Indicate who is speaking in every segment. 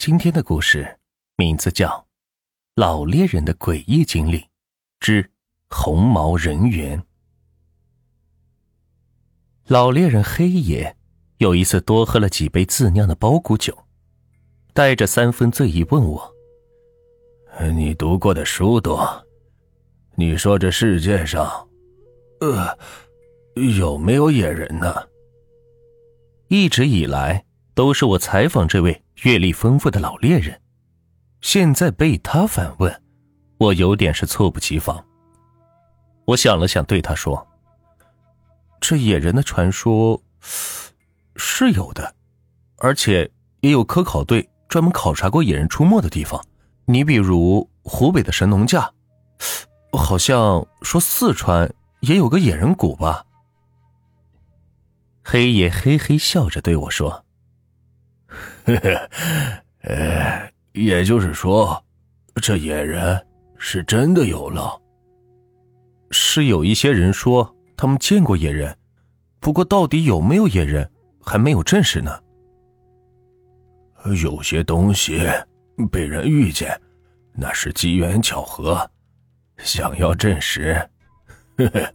Speaker 1: 今天的故事名字叫《老猎人的诡异经历之红毛人猿》。老猎人黑爷有一次多喝了几杯自酿的包谷酒，带着三分醉意问我：“
Speaker 2: 你读过的书多，你说这世界上，呃，有没有野人呢？”
Speaker 1: 一直以来都是我采访这位。阅历丰富的老猎人，现在被他反问，我有点是猝不及防。我想了想，对他说：“这野人的传说是有的，而且也有科考队专门考察过野人出没的地方。你比如湖北的神农架，好像说四川也有个野人谷吧？”黑爷嘿嘿笑着对我说。
Speaker 2: 呵呵，呃，也就是说，这野人是真的有了。
Speaker 1: 是有一些人说他们见过野人，不过到底有没有野人，还没有证实呢。
Speaker 2: 有些东西被人遇见，那是机缘巧合；想要证实，呵呵，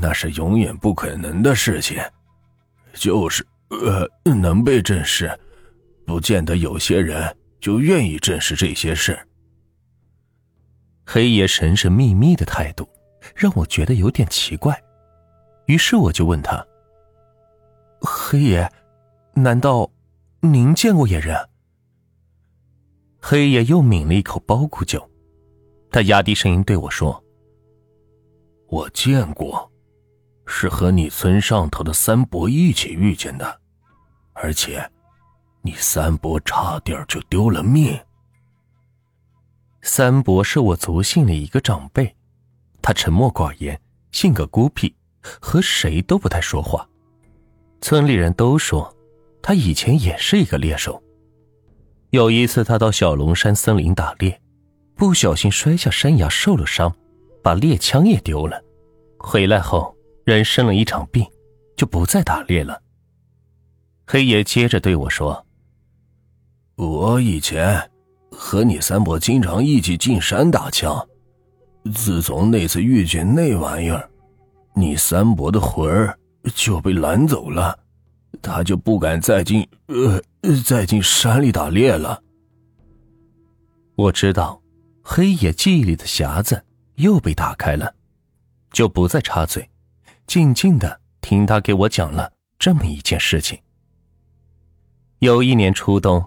Speaker 2: 那是永远不可能的事情。就是呃，能被证实。不见得有些人就愿意证实这些事。
Speaker 1: 黑爷神神秘秘的态度让我觉得有点奇怪，于是我就问他：“黑爷，难道您见过野人？”黑爷又抿了一口包谷酒，他压低声音对我说：“
Speaker 2: 我见过，是和你村上头的三伯一起遇见的，而且。”你三伯差点就丢了命。
Speaker 1: 三伯是我族姓的一个长辈，他沉默寡言，性格孤僻，和谁都不太说话。村里人都说，他以前也是一个猎手。有一次，他到小龙山森林打猎，不小心摔下山崖，受了伤，把猎枪也丢了。回来后，人生了一场病，就不再打猎了。黑爷接着对我说。
Speaker 2: 我以前和你三伯经常一起进山打枪，自从那次遇见那玩意儿，你三伯的魂儿就被拦走了，他就不敢再进呃再进山里打猎了。
Speaker 1: 我知道，黑野记忆里的匣子又被打开了，就不再插嘴，静静的听他给我讲了这么一件事情。有一年初冬。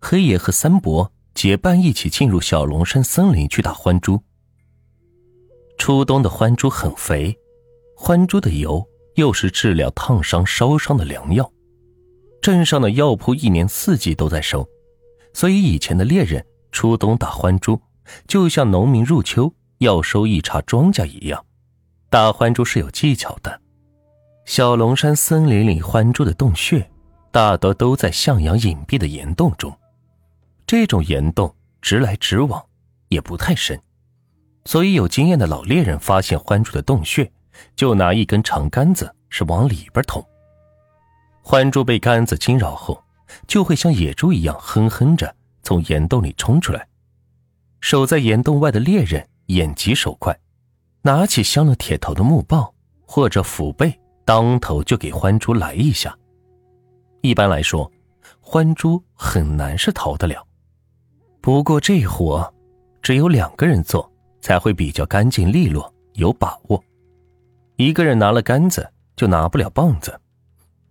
Speaker 1: 黑爷和三伯结伴一起进入小龙山森林去打獾猪。初冬的獾猪很肥，獾猪的油又是治疗烫伤、烧伤的良药。镇上的药铺一年四季都在收，所以以前的猎人初冬打獾猪，就像农民入秋要收一茬庄稼一样。打獾猪是有技巧的。小龙山森林里獾猪的洞穴，大多都在向阳隐蔽的岩洞中。这种岩洞直来直往，也不太深，所以有经验的老猎人发现獾猪的洞穴，就拿一根长杆子是往里边捅。獾猪被杆子惊扰后，就会像野猪一样哼哼着从岩洞里冲出来。守在岩洞外的猎人眼疾手快，拿起镶了铁头的木棒或者斧背，当头就给獾猪来一下。一般来说，獾猪很难是逃得了。不过这活，只有两个人做才会比较干净利落，有把握。一个人拿了杆子，就拿不了棒子。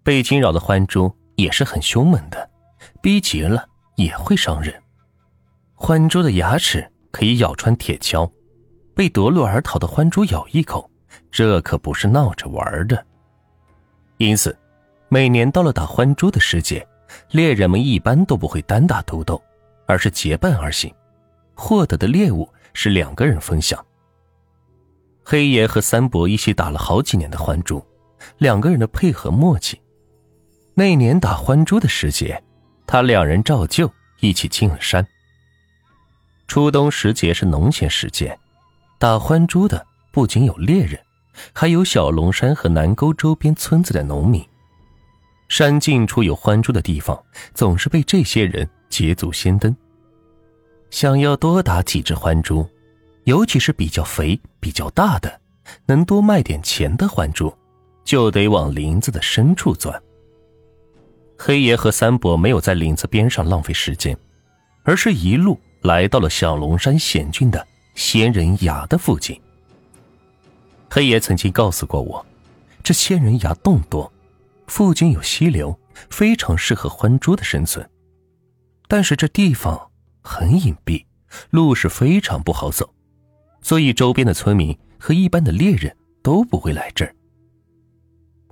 Speaker 1: 被惊扰的獾猪也是很凶猛的，逼急了也会伤人。獾猪的牙齿可以咬穿铁锹，被夺路而逃的獾猪咬一口，这可不是闹着玩的。因此，每年到了打獾猪的时节，猎人们一般都不会单打独斗。而是结伴而行，获得的猎物是两个人分享。黑爷和三伯一起打了好几年的獾猪，两个人的配合默契。那年打獾猪的时节，他两人照旧一起进了山。初冬时节是农闲时节，打獾猪的不仅有猎人，还有小龙山和南沟周边村子的农民。山近处有獾猪的地方，总是被这些人捷足先登。想要多打几只獾猪，尤其是比较肥、比较大的，能多卖点钱的獾猪，就得往林子的深处钻。黑爷和三伯没有在林子边上浪费时间，而是一路来到了小龙山险峻的仙人崖的附近。黑爷曾经告诉过我，这仙人崖洞多，附近有溪流，非常适合獾猪的生存。但是这地方很隐蔽，路是非常不好走，所以周边的村民和一般的猎人都不会来这儿。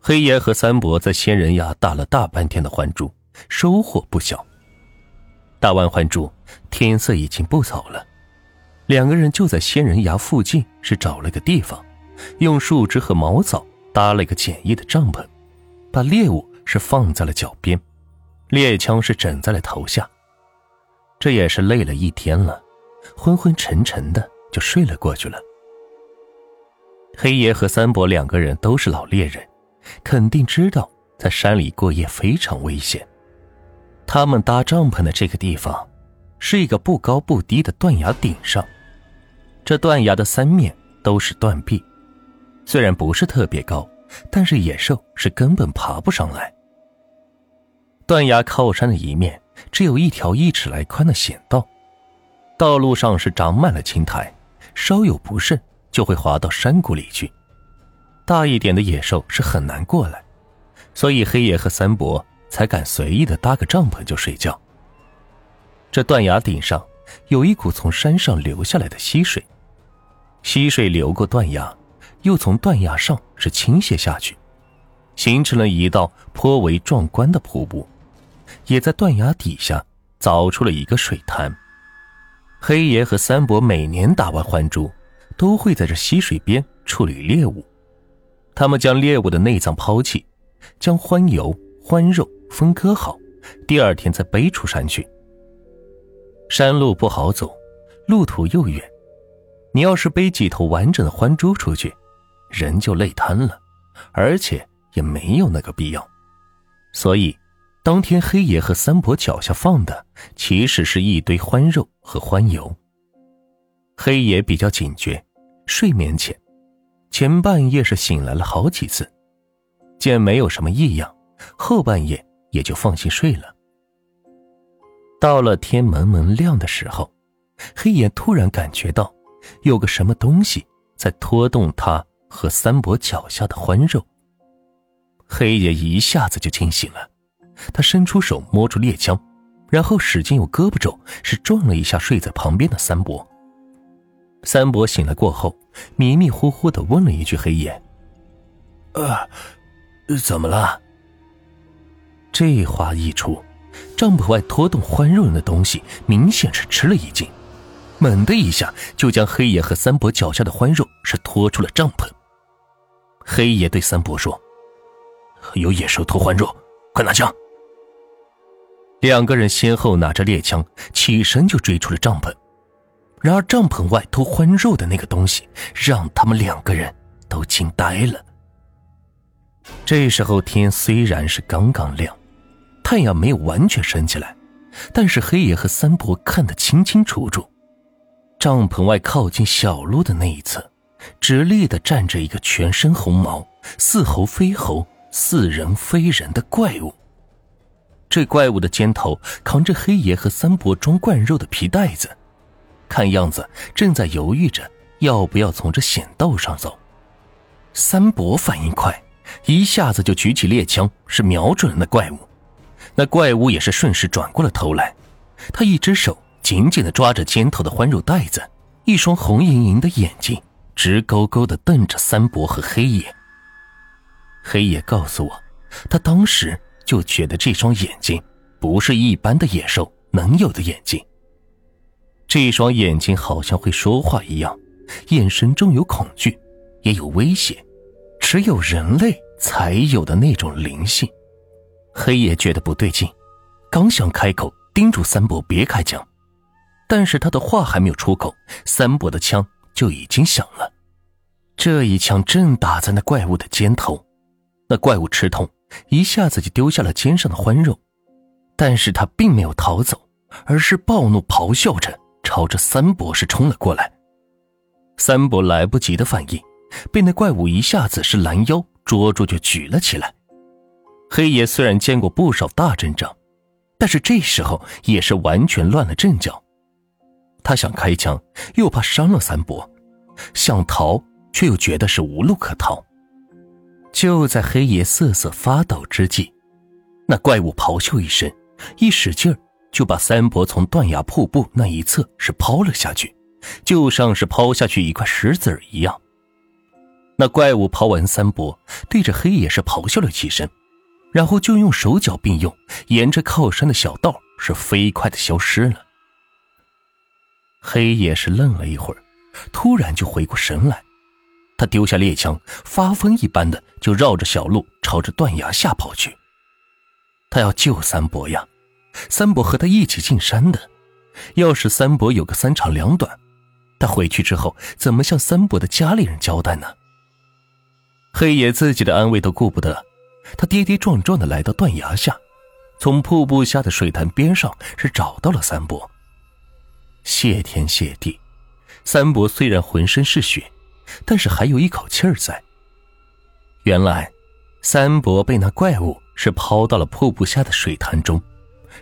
Speaker 1: 黑爷和三伯在仙人崖打了大半天的獾猪，收获不小。打完獾猪，天色已经不早了，两个人就在仙人崖附近是找了个地方。用树枝和茅草搭了个简易的帐篷，把猎物是放在了脚边，猎枪是枕在了头下。这也是累了一天了，昏昏沉沉的就睡了过去了。黑爷和三伯两个人都是老猎人，肯定知道在山里过夜非常危险。他们搭帐篷的这个地方，是一个不高不低的断崖顶上，这断崖的三面都是断壁。虽然不是特别高，但是野兽是根本爬不上来。断崖靠山的一面只有一条一尺来宽的险道，道路上是长满了青苔，稍有不慎就会滑到山谷里去。大一点的野兽是很难过来，所以黑爷和三伯才敢随意的搭个帐篷就睡觉。这断崖顶上有一股从山上流下来的溪水，溪水流过断崖。又从断崖上是倾泻下去，形成了一道颇为壮观的瀑布，也在断崖底下凿出了一个水潭。黑爷和三伯每年打完獾猪，都会在这溪水边处理猎物。他们将猎物的内脏抛弃，将獾油、獾肉分割好，第二天再背出山去。山路不好走，路途又远，你要是背几头完整的獾猪出去。人就累瘫了，而且也没有那个必要，所以当天黑爷和三伯脚下放的其实是一堆欢肉和欢油。黑爷比较警觉，睡眠浅，前半夜是醒来了好几次，见没有什么异样，后半夜也就放心睡了。到了天蒙蒙亮的时候，黑爷突然感觉到有个什么东西在拖动他。和三伯脚下的欢肉，黑爷一下子就惊醒了，他伸出手摸出猎枪，然后使劲用胳膊肘是撞了一下睡在旁边的三伯。三伯醒来过后，迷迷糊糊的问了一句：“黑爷，
Speaker 2: 呃，怎么了？”
Speaker 1: 这话一出，帐篷外拖动欢肉的东西明显是吃了一惊，猛的一下就将黑爷和三伯脚下的欢肉是拖出了帐篷。黑爷对三伯说：“
Speaker 2: 有野兽偷欢肉，快拿枪！”
Speaker 1: 两个人先后拿着猎枪，起身就追出了帐篷。然而帐篷外偷欢肉的那个东西，让他们两个人都惊呆了。这时候天虽然是刚刚亮，太阳没有完全升起来，但是黑爷和三伯看得清清楚楚，帐篷外靠近小路的那一侧。直立的站着一个全身红毛、似猴非猴、似人非人的怪物。这怪物的肩头扛着黑爷和三伯装灌肉的皮袋子，看样子正在犹豫着要不要从这险道上走。三伯反应快，一下子就举起猎枪，是瞄准了那怪物。那怪物也是顺势转过了头来，他一只手紧紧的抓着肩头的欢肉袋子，一双红莹莹的眼睛。直勾勾的瞪着三伯和黑爷。黑爷告诉我，他当时就觉得这双眼睛不是一般的野兽能有的眼睛。这双眼睛好像会说话一样，眼神中有恐惧，也有威胁，只有人类才有的那种灵性。黑爷觉得不对劲，刚想开口叮嘱三伯别开枪，但是他的话还没有出口，三伯的枪。就已经响了，这一枪正打在那怪物的肩头，那怪物吃痛，一下子就丢下了肩上的欢肉，但是他并没有逃走，而是暴怒咆哮着朝着三博士冲了过来。三博来不及的反应，被那怪物一下子是拦腰捉住就举了起来。黑爷虽然见过不少大阵仗，但是这时候也是完全乱了阵脚。他想开枪，又怕伤了三伯；想逃，却又觉得是无路可逃。就在黑爷瑟瑟发抖之际，那怪物咆哮一声，一使劲儿就把三伯从断崖瀑布那一侧是抛了下去，就像是抛下去一块石子儿一样。那怪物抛完三伯，对着黑爷是咆哮了几声，然后就用手脚并用，沿着靠山的小道是飞快的消失了。黑爷是愣了一会儿，突然就回过神来，他丢下猎枪，发疯一般的就绕着小路朝着断崖下跑去。他要救三伯呀，三伯和他一起进山的，要是三伯有个三长两短，他回去之后怎么向三伯的家里人交代呢？黑爷自己的安危都顾不得，他跌跌撞撞的来到断崖下，从瀑布下的水潭边上是找到了三伯。谢天谢地，三伯虽然浑身是血，但是还有一口气儿在。原来，三伯被那怪物是抛到了瀑布下的水潭中，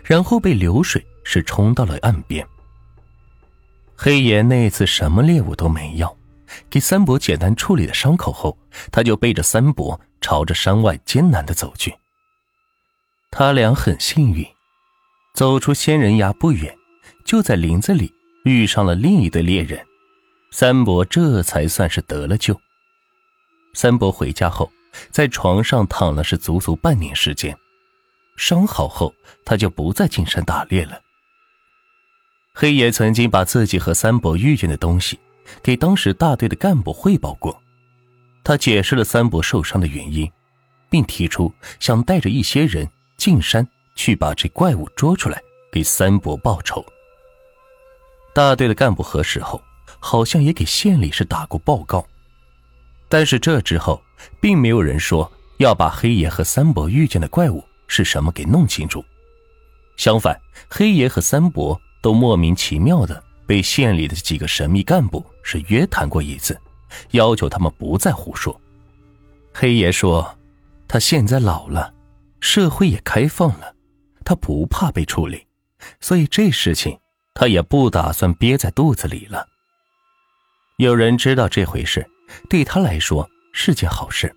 Speaker 1: 然后被流水是冲到了岸边。黑爷那次什么猎物都没要，给三伯简单处理了伤口后，他就背着三伯朝着山外艰难的走去。他俩很幸运，走出仙人崖不远。就在林子里遇上了另一对猎人，三伯这才算是得了救。三伯回家后，在床上躺了是足足半年时间，伤好后他就不再进山打猎了。黑爷曾经把自己和三伯遇见的东西给当时大队的干部汇报过，他解释了三伯受伤的原因，并提出想带着一些人进山去把这怪物捉出来，给三伯报仇。大队的干部核实后，好像也给县里是打过报告，但是这之后，并没有人说要把黑爷和三伯遇见的怪物是什么给弄清楚。相反，黑爷和三伯都莫名其妙的被县里的几个神秘干部是约谈过一次，要求他们不再胡说。黑爷说，他现在老了，社会也开放了，他不怕被处理，所以这事情。他也不打算憋在肚子里了。有人知道这回事，对他来说是件好事，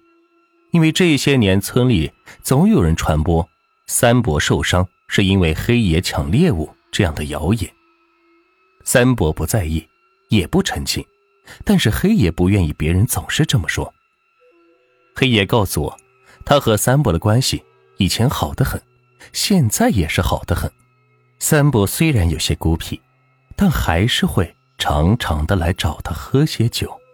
Speaker 1: 因为这些年村里总有人传播三伯受伤是因为黑爷抢猎物这样的谣言。三伯不在意，也不澄清，但是黑爷不愿意别人总是这么说。黑爷告诉我，他和三伯的关系以前好得很，现在也是好得很。三伯虽然有些孤僻，但还是会常常的来找他喝些酒。